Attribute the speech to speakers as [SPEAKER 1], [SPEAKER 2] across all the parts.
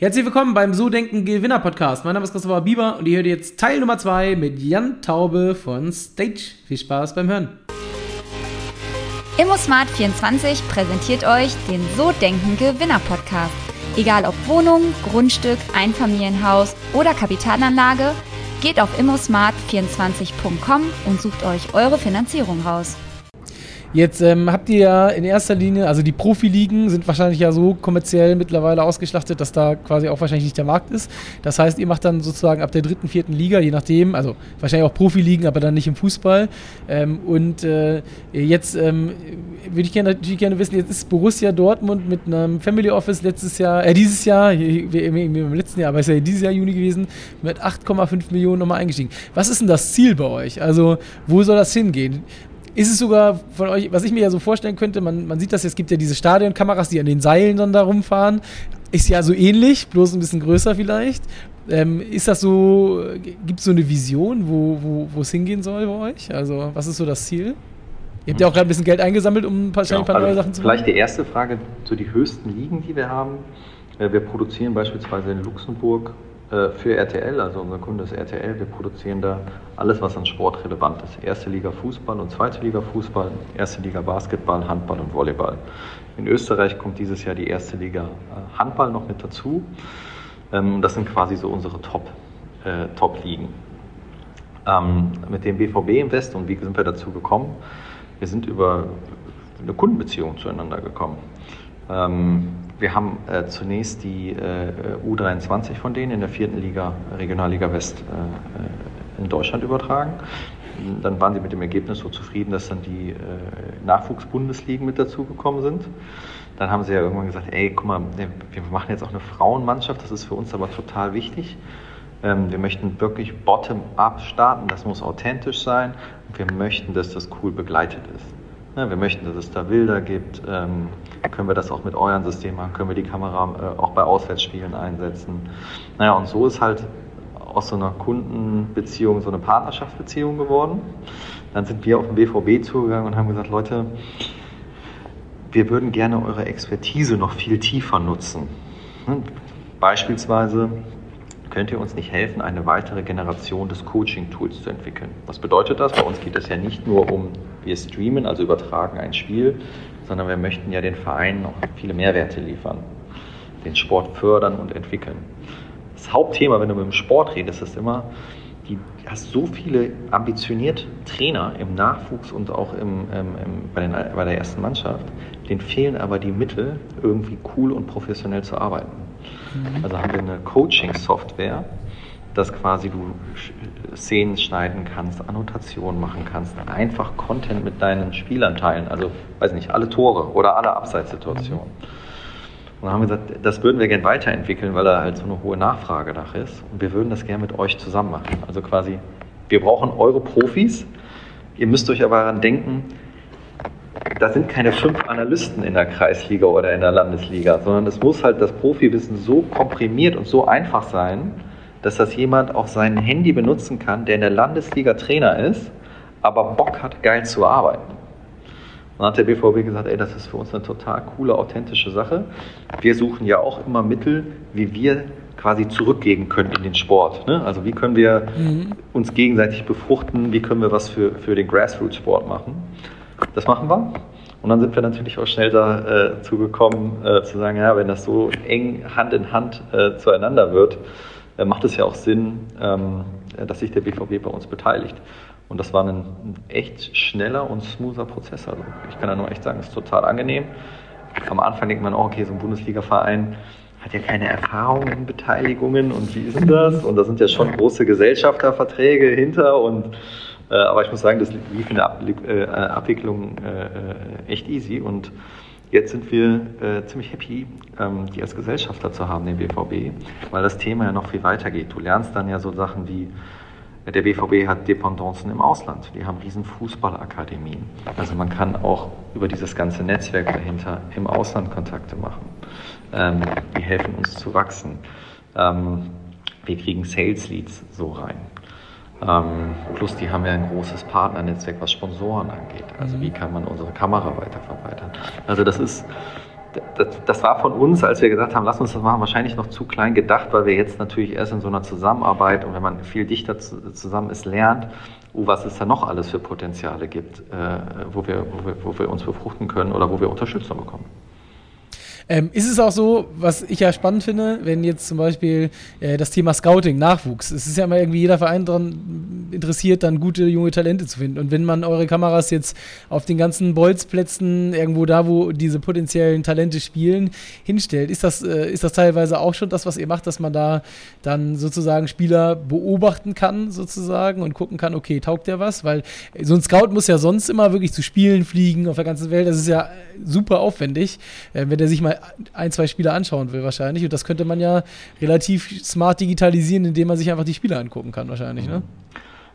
[SPEAKER 1] Herzlich willkommen beim So Denken Gewinner Podcast. Mein Name ist Christopher Bieber und ihr hört jetzt Teil Nummer 2 mit Jan Taube von Stage. Viel Spaß beim Hören.
[SPEAKER 2] ImmoSmart24 präsentiert euch den So Denken Gewinner Podcast. Egal ob Wohnung, Grundstück, Einfamilienhaus oder Kapitalanlage, geht auf immosmart24.com und sucht euch eure Finanzierung raus.
[SPEAKER 1] Jetzt ähm, habt ihr ja in erster Linie, also die Profiligen sind wahrscheinlich ja so kommerziell mittlerweile ausgeschlachtet, dass da quasi auch wahrscheinlich nicht der Markt ist. Das heißt, ihr macht dann sozusagen ab der dritten, vierten Liga, je nachdem, also wahrscheinlich auch Profiligen, aber dann nicht im Fußball. Ähm, und äh, jetzt ähm, würde ich gerne, natürlich gerne wissen, jetzt ist Borussia Dortmund mit einem Family Office letztes Jahr, äh, dieses Jahr, im letzten Jahr, aber ist ja dieses Jahr Juni gewesen, mit 8,5 Millionen nochmal eingestiegen. Was ist denn das Ziel bei euch? Also, wo soll das hingehen? Ist es sogar von euch, was ich mir ja so vorstellen könnte, man, man sieht das, es gibt ja diese Stadionkameras, die an den Seilen dann da rumfahren. Ist ja so ähnlich, bloß ein bisschen größer vielleicht. Ähm, ist das so, gibt es so eine Vision, wo, wo, es hingehen soll bei euch? Also, was ist so das Ziel? Ihr habt ja auch gerade ein bisschen Geld eingesammelt, um ein paar, genau, ein paar
[SPEAKER 3] also
[SPEAKER 1] neue Sachen
[SPEAKER 3] zu machen. Vielleicht die erste Frage zu den höchsten Ligen, die wir haben. Äh, wir produzieren beispielsweise in Luxemburg für RTL, also unser Kunde ist RTL. Wir produzieren da alles, was an Sport relevant ist. Erste Liga Fußball und zweite Liga Fußball, erste Liga Basketball, Handball und Volleyball. In Österreich kommt dieses Jahr die erste Liga äh, Handball noch mit dazu. Ähm, das sind quasi so unsere Top, äh, Top-Ligen. Ähm, mit dem BVB Invest und wie sind wir dazu gekommen? Wir sind über eine Kundenbeziehung zueinander gekommen. Wir haben äh, zunächst die äh, U23 von denen in der vierten Liga, Regionalliga West, äh, in Deutschland übertragen. Dann waren sie mit dem Ergebnis so zufrieden, dass dann die äh, Nachwuchsbundesligen mit dazugekommen sind. Dann haben sie ja irgendwann gesagt, ey, guck mal, wir machen jetzt auch eine Frauenmannschaft, das ist für uns aber total wichtig. Ähm, wir möchten wirklich bottom-up starten, das muss authentisch sein und wir möchten, dass das cool begleitet ist. Ja, wir möchten, dass es da Bilder gibt. Ähm, können wir das auch mit euren Systemen machen? Können wir die Kamera äh, auch bei Auswärtsspielen einsetzen? Naja, und so ist halt aus so einer Kundenbeziehung so eine Partnerschaftsbeziehung geworden. Dann sind wir auf den BVB zugegangen und haben gesagt, Leute, wir würden gerne eure Expertise noch viel tiefer nutzen. Hm? Beispielsweise könnt ihr uns nicht helfen, eine weitere Generation des Coaching-Tools zu entwickeln. Was bedeutet das? Bei uns geht es ja nicht nur um, wir streamen, also übertragen ein Spiel, sondern wir möchten ja den Vereinen noch viele Mehrwerte liefern, den Sport fördern und entwickeln. Das Hauptthema, wenn du mit dem Sport redest, ist immer, du hast so viele ambitionierte Trainer im Nachwuchs und auch im, im, im, bei, den, bei der ersten Mannschaft, denen fehlen aber die Mittel, irgendwie cool und professionell zu arbeiten. Mhm. Also haben wir eine Coaching-Software, dass quasi du Szenen schneiden kannst, Annotationen machen kannst, einfach Content mit deinen Spielern teilen. Also, weiß nicht, alle Tore oder alle Abseitssituationen. Und dann haben wir gesagt, das würden wir gerne weiterentwickeln, weil da halt so eine hohe Nachfrage nach ist. Und wir würden das gerne mit euch zusammen machen. Also quasi, wir brauchen eure Profis. Ihr müsst euch aber daran denken, da sind keine fünf Analysten in der Kreisliga oder in der Landesliga, sondern es muss halt das Profiwissen so komprimiert und so einfach sein, dass das jemand auf sein Handy benutzen kann, der in der Landesliga Trainer ist, aber Bock hat, geil zu arbeiten. Und dann hat der BVB gesagt, ey, das ist für uns eine total coole, authentische Sache. Wir suchen ja auch immer Mittel, wie wir quasi zurückgeben können in den Sport. Ne? Also wie können wir mhm. uns gegenseitig befruchten, wie können wir was für, für den Grassroots-Sport machen. Das machen wir. Und dann sind wir natürlich auch schnell dazu äh, gekommen, äh, zu sagen, ja, wenn das so eng Hand in Hand äh, zueinander wird, äh, macht es ja auch Sinn, ähm, dass sich der BVB bei uns beteiligt. Und das war ein, ein echt schneller und smoother Prozess. Also ich kann da nur echt sagen, es ist total angenehm. Am Anfang denkt man, oh, okay, so ein Bundesliga-Verein hat ja keine Erfahrung in Beteiligungen und wie ist denn das? Und da sind ja schon große Gesellschafterverträge hinter und äh, aber ich muss sagen, das lief in der äh, Abwicklung äh, echt easy und jetzt sind wir ziemlich happy, ähm, die als Gesellschafter zu haben, den BVB, weil das Thema ja noch viel weiter geht. Du lernst dann ja so Sachen wie der BVB hat Dependancen im Ausland. Die haben riesen Fußballakademien. Also man kann auch über dieses ganze Netzwerk dahinter im Ausland Kontakte machen. Ähm, die helfen uns zu wachsen. Ähm, wir kriegen Sales Leads so rein. Ähm, plus die haben ja ein großes Partnernetzwerk, was Sponsoren angeht. Also wie kann man unsere Kamera weiter verbreitern. Also das ist das, das, war von uns, als wir gesagt haben, lass uns das machen, wahrscheinlich noch zu klein gedacht, weil wir jetzt natürlich erst in so einer Zusammenarbeit und wenn man viel dichter zusammen ist, lernt, oh, was es da noch alles für Potenziale gibt, äh, wo, wir, wo, wir, wo wir uns befruchten können oder wo wir Unterstützung bekommen.
[SPEAKER 1] Ähm, ist es auch so, was ich ja spannend finde, wenn jetzt zum Beispiel äh, das Thema Scouting, Nachwuchs, es ist ja immer irgendwie jeder Verein daran interessiert, dann gute junge Talente zu finden. Und wenn man eure Kameras jetzt auf den ganzen Bolzplätzen, irgendwo da, wo diese potenziellen Talente spielen, hinstellt, ist das, äh, ist das teilweise auch schon das, was ihr macht, dass man da dann sozusagen Spieler beobachten kann, sozusagen, und gucken kann, okay, taugt der was? Weil so ein Scout muss ja sonst immer wirklich zu Spielen fliegen auf der ganzen Welt. Das ist ja super aufwendig, äh, wenn der sich mal ein, zwei Spieler anschauen will wahrscheinlich. Und das könnte man ja relativ smart digitalisieren, indem man sich einfach die Spiele angucken kann wahrscheinlich. Ne?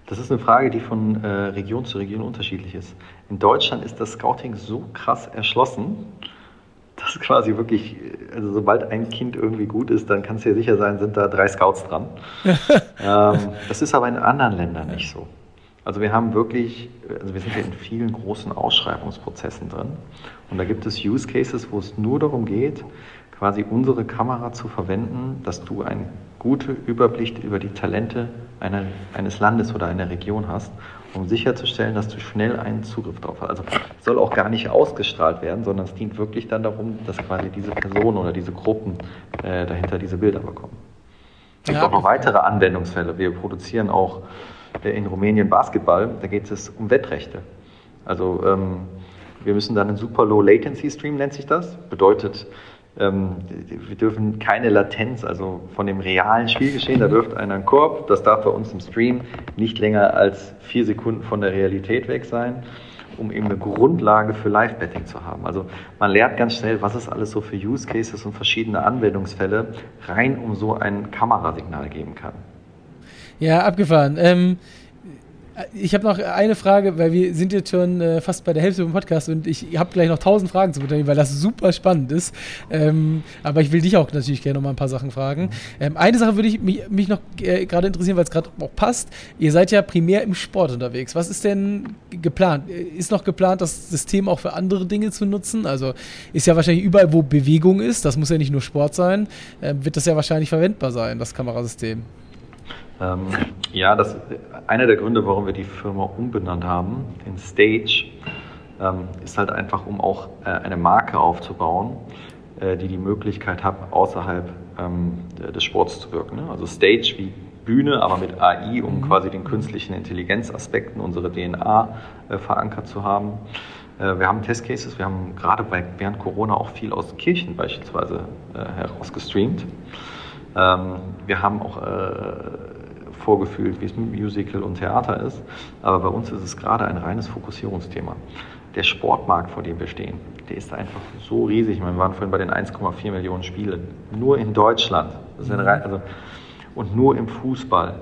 [SPEAKER 3] Das ist eine Frage, die von äh, Region zu Region unterschiedlich ist. In Deutschland ist das Scouting so krass erschlossen, dass quasi wirklich, also sobald ein Kind irgendwie gut ist, dann kannst du dir sicher sein, sind da drei Scouts dran. ähm, das ist aber in anderen Ländern nicht so. Also wir haben wirklich, also wir sind ja in vielen großen Ausschreibungsprozessen drin und da gibt es Use Cases, wo es nur darum geht, quasi unsere Kamera zu verwenden, dass du einen guten Überblick über die Talente einer, eines Landes oder einer Region hast, um sicherzustellen, dass du schnell einen Zugriff darauf hast. Also es soll auch gar nicht ausgestrahlt werden, sondern es dient wirklich dann darum, dass quasi diese Personen oder diese Gruppen äh, dahinter diese Bilder bekommen. Es gibt ja, auch noch weitere Anwendungsfälle. Wir produzieren auch in Rumänien Basketball, da geht es um Wettrechte. Also ähm, wir müssen dann einen Super Low Latency Stream, nennt sich das. Bedeutet, ähm, wir dürfen keine Latenz, also von dem realen Spielgeschehen, da wirft einer einen Korb, das darf bei uns im Stream nicht länger als vier Sekunden von der Realität weg sein, um eben eine Grundlage für Live-Betting zu haben. Also man lernt ganz schnell, was es alles so für Use Cases und verschiedene Anwendungsfälle rein um so ein Kamerasignal geben kann.
[SPEAKER 1] Ja, abgefahren. Ähm, ich habe noch eine Frage, weil wir sind jetzt schon äh, fast bei der Hälfte vom Podcast und ich habe gleich noch tausend Fragen zu beteiligen, weil das super spannend ist. Ähm, aber ich will dich auch natürlich gerne noch mal ein paar Sachen fragen. Ähm, eine Sache würde ich mich, mich noch äh, gerade interessieren, weil es gerade auch passt. Ihr seid ja primär im Sport unterwegs. Was ist denn geplant? Ist noch geplant, das System auch für andere Dinge zu nutzen? Also ist ja wahrscheinlich überall, wo Bewegung ist, das muss ja nicht nur Sport sein, äh, wird das ja wahrscheinlich verwendbar sein, das Kamerasystem.
[SPEAKER 3] Ähm, ja, das einer der Gründe, warum wir die Firma umbenannt haben in Stage, ähm, ist halt einfach, um auch äh, eine Marke aufzubauen, äh, die die Möglichkeit hat, außerhalb ähm, des Sports zu wirken. Ne? Also Stage wie Bühne, aber mit AI, um mhm. quasi den künstlichen Intelligenzaspekten unsere DNA äh, verankert zu haben. Äh, wir haben Testcases, wir haben gerade bei, während Corona auch viel aus Kirchen beispielsweise äh, heraus gestreamt. Ähm, wir haben auch äh, vorgefühlt, wie es mit Musical und Theater ist. Aber bei uns ist es gerade ein reines Fokussierungsthema. Der Sportmarkt, vor dem wir stehen, der ist einfach so riesig. Wir waren vorhin bei den 1,4 Millionen Spielen. Nur in Deutschland. also, und nur im Fußball.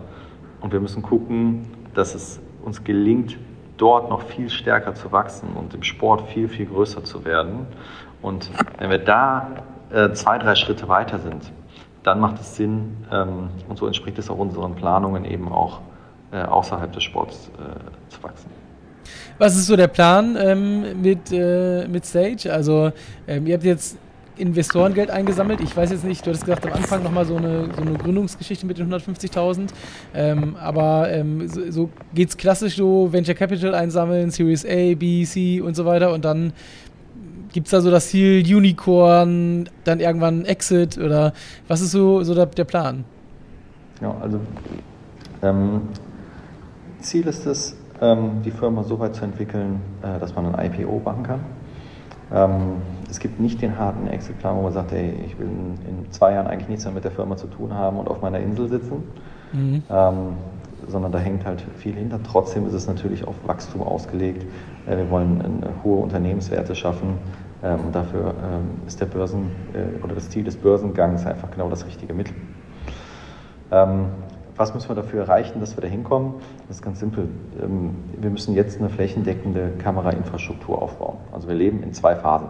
[SPEAKER 3] Und wir müssen gucken, dass es uns gelingt, dort noch viel stärker zu wachsen und im Sport viel, viel größer zu werden. Und wenn wir da äh, zwei, drei Schritte weiter sind, dann macht es Sinn ähm, und so entspricht es auch unseren Planungen eben auch äh, außerhalb des Sports äh, zu wachsen.
[SPEAKER 1] Was ist so der Plan ähm, mit, äh, mit Stage? Also ähm, ihr habt jetzt Investorengeld eingesammelt. Ich weiß jetzt nicht, du hattest gesagt am Anfang nochmal so eine, so eine Gründungsgeschichte mit den 150.000. Ähm, aber ähm, so, so geht es klassisch so, Venture Capital einsammeln, Series A, B, C und so weiter und dann Gibt es da so das Ziel Unicorn, dann irgendwann Exit oder was ist so, so der, der Plan?
[SPEAKER 3] Ja, also ähm, Ziel ist es, ähm, die Firma so weit zu entwickeln, äh, dass man ein IPO machen kann. Ähm, es gibt nicht den harten Exit-Plan, wo man sagt, ey, ich will in, in, zwei Jahren eigentlich nichts mehr mit der Firma zu tun haben und auf meiner Insel sitzen. Mhm. Ähm, sondern da hängt halt viel hinter. Trotzdem ist es natürlich auf Wachstum ausgelegt. Äh, wir wollen hohe Unternehmenswerte schaffen und dafür ähm, ist der Börsen äh, oder das Ziel des Börsengangs einfach genau das richtige Mittel. Ähm, was müssen wir dafür erreichen, dass wir da hinkommen? Das ist ganz simpel. Wir müssen jetzt eine flächendeckende Kamerainfrastruktur aufbauen. Also wir leben in zwei Phasen.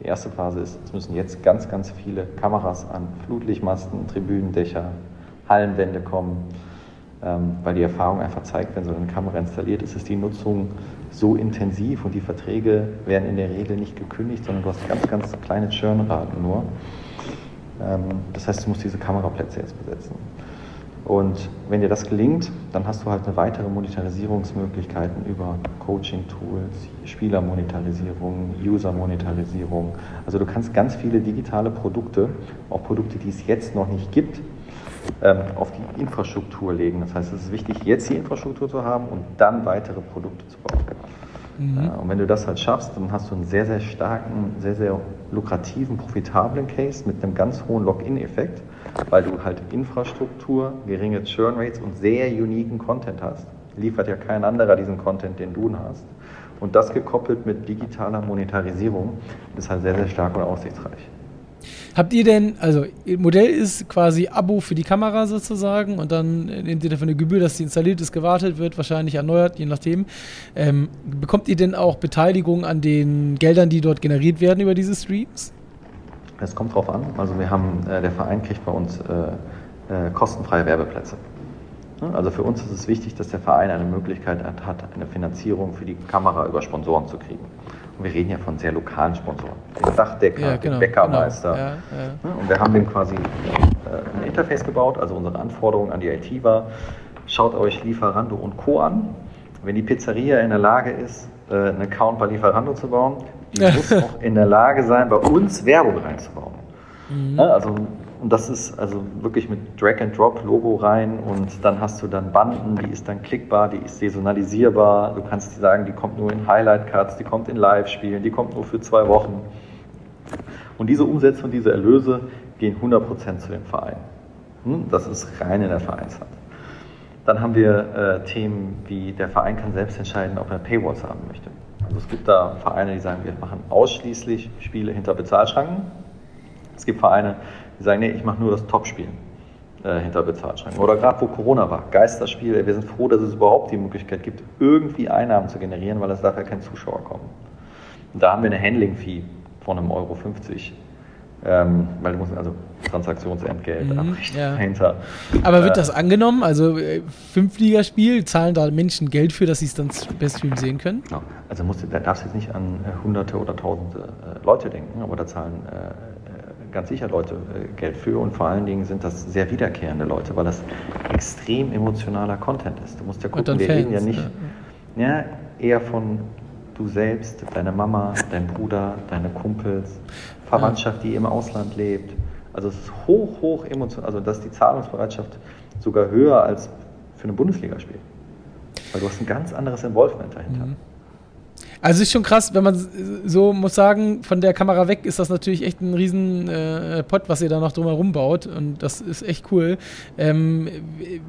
[SPEAKER 3] Die erste Phase ist, es müssen jetzt ganz, ganz viele Kameras an Flutlichtmasten, Tribünendächer, Hallenwände kommen ähm, weil die Erfahrung einfach zeigt, wenn so eine Kamera installiert ist, ist die Nutzung so intensiv und die Verträge werden in der Regel nicht gekündigt, sondern du hast ganz, ganz kleine Churnraten nur. Ähm, das heißt, du musst diese Kameraplätze jetzt besetzen. Und wenn dir das gelingt, dann hast du halt eine weitere Monetarisierungsmöglichkeiten über Coaching-Tools, Spielermonetarisierung, User-Monetarisierung. Also du kannst ganz viele digitale Produkte, auch Produkte, die es jetzt noch nicht gibt, auf die Infrastruktur legen. Das heißt, es ist wichtig, jetzt die Infrastruktur zu haben und dann weitere Produkte zu bauen. Mhm. Äh, und wenn du das halt schaffst, dann hast du einen sehr, sehr starken, sehr, sehr lukrativen, profitablen Case mit einem ganz hohen Login-Effekt, weil du halt Infrastruktur, geringe Churn Rates und sehr uniken Content hast. Liefert ja kein anderer diesen Content, den du hast. Und das gekoppelt mit digitaler Monetarisierung ist halt sehr, sehr stark und aussichtsreich.
[SPEAKER 1] Habt ihr denn, also Modell ist quasi Abo für die Kamera sozusagen und dann nehmt ihr dafür eine Gebühr, dass sie installiert ist, gewartet wird, wahrscheinlich erneuert, je nachdem. Ähm, bekommt ihr denn auch Beteiligung an den Geldern, die dort generiert werden über diese Streams?
[SPEAKER 3] Es kommt drauf an. Also wir haben, äh, der Verein kriegt bei uns äh, äh, kostenfreie Werbeplätze. Also für uns ist es wichtig, dass der Verein eine Möglichkeit hat, eine Finanzierung für die Kamera über Sponsoren zu kriegen. Wir reden ja von sehr lokalen Sponsoren. Den Dachdecker, ja, genau, den Bäckermeister. Genau. Ja, ja. Und wir haben dem quasi äh, ein Interface gebaut. Also unsere Anforderung an die IT war, schaut euch Lieferando und Co. an. Wenn die Pizzeria in der Lage ist, äh, einen Account bei Lieferando zu bauen, die muss auch in der Lage sein, bei uns Werbung reinzubauen. Mhm. Also und das ist also wirklich mit Drag-and-Drop-Logo rein und dann hast du dann Banden, die ist dann klickbar, die ist saisonalisierbar. Du kannst sagen, die kommt nur in Highlight-Cuts, die kommt in Live-Spielen, die kommt nur für zwei Wochen. Und diese Umsätze und diese Erlöse gehen 100% zu dem Verein. Hm? Das ist rein in der Vereinshand. Dann haben wir äh, Themen wie der Verein kann selbst entscheiden, ob er Paywalls haben möchte. Also es gibt da Vereine, die sagen, wir machen ausschließlich Spiele hinter Bezahlschranken. Es gibt Vereine, die sagen, nee, ich mache nur das Topspiel äh, hinter Bezahlschranken. Oder gerade wo Corona war, Geisterspiel, wir sind froh, dass es überhaupt die Möglichkeit gibt, irgendwie Einnahmen zu generieren, weil es darf ja kein Zuschauer kommen. Und da haben wir eine Handling-Fee von einem Euro 50. Ähm, weil du musst also Transaktionsentgelt mhm, abrichten ja. dahinter.
[SPEAKER 1] Aber wird äh, das angenommen? Also äh, Fünfligaspiel, zahlen da Menschen Geld für, dass sie es dann per Stream sehen können?
[SPEAKER 3] Genau. Also musst, da darfst du jetzt nicht an Hunderte oder Tausende äh, Leute denken, aber da zahlen äh, ganz sicher Leute äh, Geld für und vor allen Dingen sind das sehr wiederkehrende Leute, weil das extrem emotionaler Content ist. Du musst ja gucken, wir Fans, reden ja nicht ja. ja. eher von du selbst, deine Mama, dein Bruder, deine Kumpels, Verwandtschaft, die im Ausland lebt. Also es ist hoch, hoch emotional, also dass die Zahlungsbereitschaft sogar höher als für ein Bundesligaspiel. Weil du hast ein ganz anderes Involvement dahinter. Mhm.
[SPEAKER 1] Also ist schon krass, wenn man so muss sagen, von der Kamera weg ist das natürlich echt ein riesen äh, Pot, was ihr da noch drumherum baut und das ist echt cool. Ähm,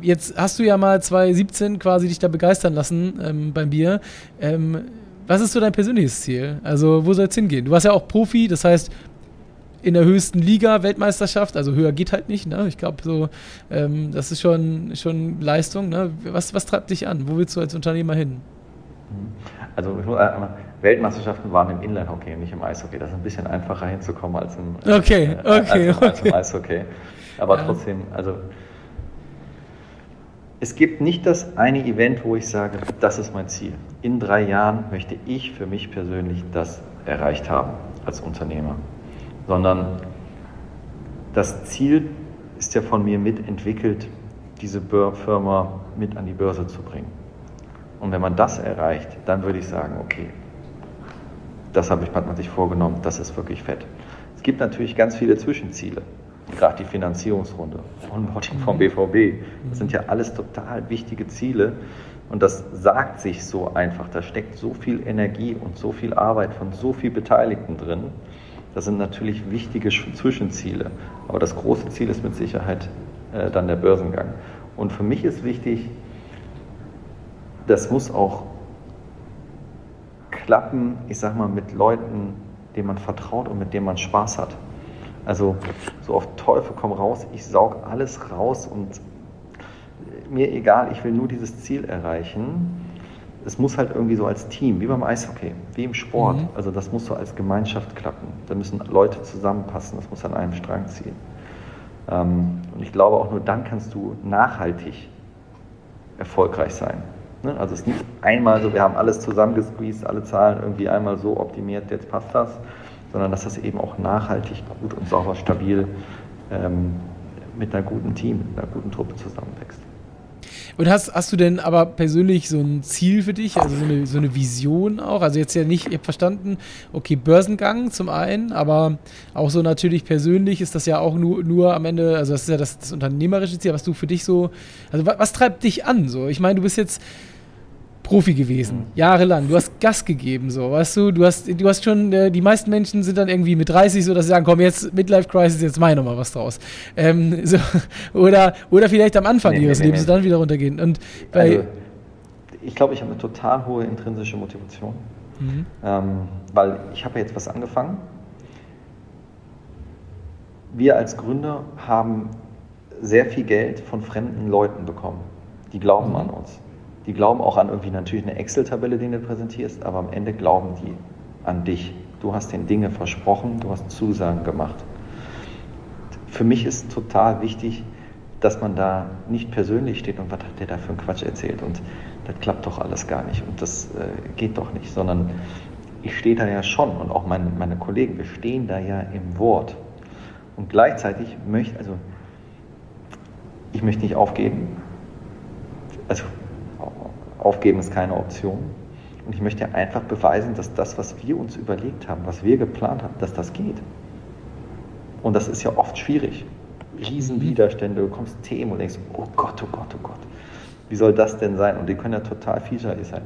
[SPEAKER 1] jetzt hast du ja mal 2017 quasi dich da begeistern lassen ähm, beim Bier. Ähm, was ist so dein persönliches Ziel? Also wo soll es hingehen? Du warst ja auch Profi, das heißt in der höchsten Liga Weltmeisterschaft, also höher geht halt nicht. Ne? Ich glaube so, ähm, das ist schon schon Leistung. Ne? Was was treibt dich an? Wo willst du als Unternehmer hin?
[SPEAKER 3] Also äh, Weltmeisterschaften waren im Inline-Hockey, nicht im Eishockey. Das ist ein bisschen einfacher hinzukommen als im,
[SPEAKER 1] okay, äh, okay,
[SPEAKER 3] als, als im Eishockey. Aber ja. trotzdem, also es gibt nicht das eine Event, wo ich sage, das ist mein Ziel. In drei Jahren möchte ich für mich persönlich das erreicht haben als Unternehmer. Sondern das Ziel ist ja von mir mitentwickelt, diese Firma mit an die Börse zu bringen. Und wenn man das erreicht, dann würde ich sagen, okay, das habe ich, hat man sich vorgenommen, das ist wirklich fett. Es gibt natürlich ganz viele Zwischenziele, gerade die Finanzierungsrunde, Onboarding vom BVB. Das sind ja alles total wichtige Ziele und das sagt sich so einfach. Da steckt so viel Energie und so viel Arbeit von so vielen Beteiligten drin. Das sind natürlich wichtige Zwischenziele, aber das große Ziel ist mit Sicherheit äh, dann der Börsengang. Und für mich ist wichtig, das muss auch klappen, ich sag mal, mit Leuten, denen man vertraut und mit denen man Spaß hat. Also so auf Teufel komm raus, ich saug alles raus und mir egal, ich will nur dieses Ziel erreichen. Es muss halt irgendwie so als Team, wie beim Eishockey, wie im Sport. Mhm. Also das muss so als Gemeinschaft klappen. Da müssen Leute zusammenpassen, das muss an einem Strang ziehen. Ähm, und ich glaube auch nur dann kannst du nachhaltig erfolgreich sein. Ne? Also es ist nicht einmal so, wir haben alles zusammengesqueezed, alle Zahlen irgendwie einmal so optimiert, jetzt passt das, sondern dass das eben auch nachhaltig, gut und sauber, stabil ähm, mit einer guten Team, mit einer guten Truppe zusammenwächst.
[SPEAKER 1] Und hast, hast du denn aber persönlich so ein Ziel für dich, also so eine, so eine Vision auch? Also jetzt ja nicht, ihr habt verstanden, okay, Börsengang zum einen, aber auch so natürlich persönlich ist das ja auch nur, nur am Ende, also das ist ja das, das unternehmerische Ziel, was du für dich so, also was, was treibt dich an? So, ich meine, du bist jetzt Profi gewesen, jahrelang. Du hast Gas gegeben, so, weißt du? Du hast, du hast schon, äh, die meisten Menschen sind dann irgendwie mit 30 so, dass sie sagen, komm, jetzt Midlife Crisis, jetzt mach ich nochmal was draus. Ähm, so, oder, oder vielleicht am Anfang nee, ihres nee, Lebens nee. dann wieder runtergehen. Und bei, also,
[SPEAKER 3] ich glaube, ich habe eine total hohe intrinsische Motivation. Mhm. Ähm, weil ich habe ja jetzt was angefangen. Wir als Gründer haben sehr viel Geld von fremden Leuten bekommen. Die glauben mhm. an uns. Die glauben auch an irgendwie natürlich eine Excel-Tabelle, die du präsentierst, aber am Ende glauben die an dich. Du hast den Dinge versprochen, du hast Zusagen gemacht. Für mich ist total wichtig, dass man da nicht persönlich steht und was hat der da für einen Quatsch erzählt und das klappt doch alles gar nicht und das äh, geht doch nicht, sondern ich stehe da ja schon und auch meine, meine Kollegen, wir stehen da ja im Wort. Und gleichzeitig möchte, also ich möchte nicht aufgeben. Also Aufgeben ist keine Option. Und ich möchte einfach beweisen, dass das, was wir uns überlegt haben, was wir geplant haben, dass das geht. Und das ist ja oft schwierig. Riesenwiderstände, du kommst Themen und denkst, oh Gott, oh Gott, oh Gott, wie soll das denn sein? Und die können ja total vielseitig sein.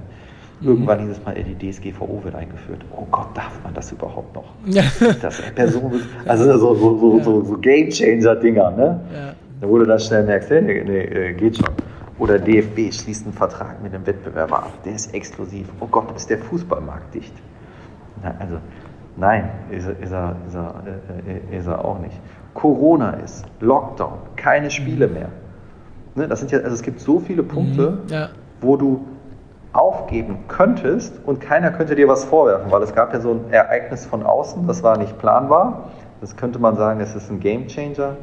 [SPEAKER 3] Mhm. Irgendwann dieses Mal, die DSGVO wird eingeführt. Oh Gott, darf man das überhaupt noch? Ja. Das Person, also so, so, so, so, so Game Changer-Dinger, ne? Ja. Da wurde dann schnell merkst, nee, nee, äh, geht schon. Oder DFB schließt einen Vertrag mit einem Wettbewerber ab, der ist exklusiv. Oh Gott, ist der Fußballmarkt dicht? Na, also, nein, ist, ist, er, ist, er, äh, ist er auch nicht. Corona ist, Lockdown, keine Spiele mehr. Ne, das sind ja, also es gibt so viele Punkte, mhm, ja. wo du aufgeben könntest und keiner könnte dir was vorwerfen, weil es gab ja so ein Ereignis von außen, das war nicht planbar. Das könnte man sagen, es ist ein Game Changer.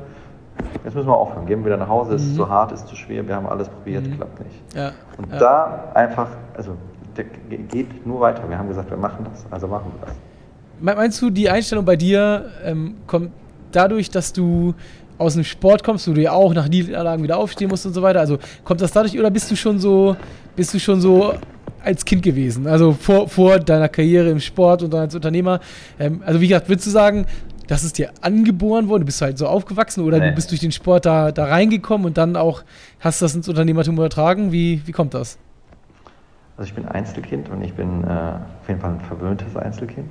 [SPEAKER 3] Jetzt müssen wir aufhören. Gehen wir wieder nach Hause. Es ist mhm. zu hart, ist zu schwer. Wir haben alles probiert, mhm. klappt nicht. Ja. Und ja. da einfach, also geht nur weiter. Wir haben gesagt, wir machen das, also machen wir das.
[SPEAKER 1] Meinst du, die Einstellung bei dir ähm, kommt dadurch, dass du aus dem Sport kommst, wo du ja auch nach Niederlagen wieder aufstehen musst und so weiter? Also kommt das dadurch oder bist du schon so, bist du schon so als Kind gewesen? Also vor, vor deiner Karriere im Sport und dann als Unternehmer? Ähm, also wie gesagt, würdest du sagen, das ist dir angeboren worden, du bist halt so aufgewachsen oder nee. du bist durch den Sport da, da reingekommen und dann auch hast das ins Unternehmertum übertragen? Wie, wie kommt das?
[SPEAKER 3] Also ich bin Einzelkind und ich bin äh, auf jeden Fall ein verwöhntes Einzelkind.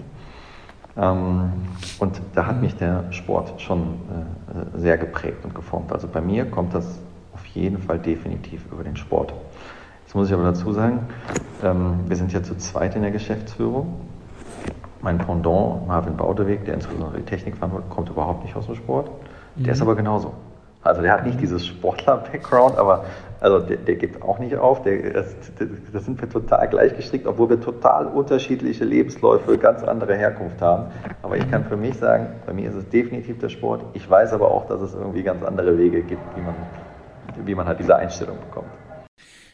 [SPEAKER 3] Ähm, und da hat mich der Sport schon äh, sehr geprägt und geformt. Also bei mir kommt das auf jeden Fall definitiv über den Sport. Jetzt muss ich aber dazu sagen, ähm, wir sind ja zu zweit in der Geschäftsführung mein Pendant, Marvin Baudeweg, der insbesondere die Technik verantwortet, kommt überhaupt nicht aus dem Sport. Der mhm. ist aber genauso. Also der hat nicht dieses Sportler-Background, aber also der, der, gibt auch nicht auf. Der, das, das, sind wir total gleichgestrickt, obwohl wir total unterschiedliche Lebensläufe, ganz andere Herkunft haben. Aber ich kann für mich sagen, bei mir ist es definitiv der Sport. Ich weiß aber auch, dass es irgendwie ganz andere Wege gibt, wie man, wie man halt diese Einstellung bekommt.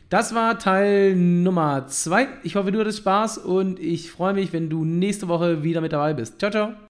[SPEAKER 1] Das war Teil Nummer zwei. Ich hoffe, du hattest Spaß und ich freue mich, wenn du nächste Woche wieder mit dabei bist. Ciao, ciao.